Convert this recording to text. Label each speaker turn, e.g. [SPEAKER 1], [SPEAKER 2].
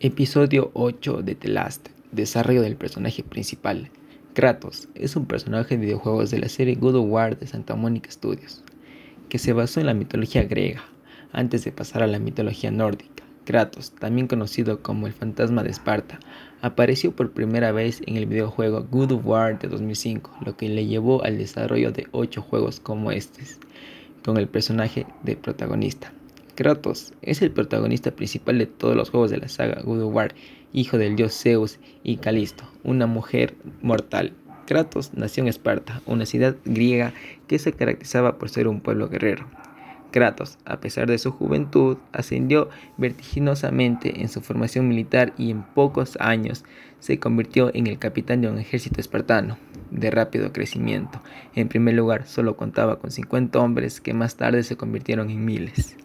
[SPEAKER 1] Episodio 8 de The Last. Desarrollo del personaje principal. Kratos es un personaje de videojuegos de la serie God of War de Santa Mónica Studios, que se basó en la mitología griega, antes de pasar a la mitología nórdica. Kratos, también conocido como el fantasma de Esparta, apareció por primera vez en el videojuego God of War de 2005, lo que le llevó al desarrollo de 8 juegos como estos, con el personaje de protagonista. Kratos es el protagonista principal de todos los juegos de la saga God of War, hijo del dios Zeus y Calisto, una mujer mortal. Kratos nació en Esparta, una ciudad griega que se caracterizaba por ser un pueblo guerrero. Kratos, a pesar de su juventud, ascendió vertiginosamente en su formación militar y en pocos años se convirtió en el capitán de un ejército espartano de rápido crecimiento. En primer lugar, solo contaba con 50 hombres que más tarde se convirtieron en miles.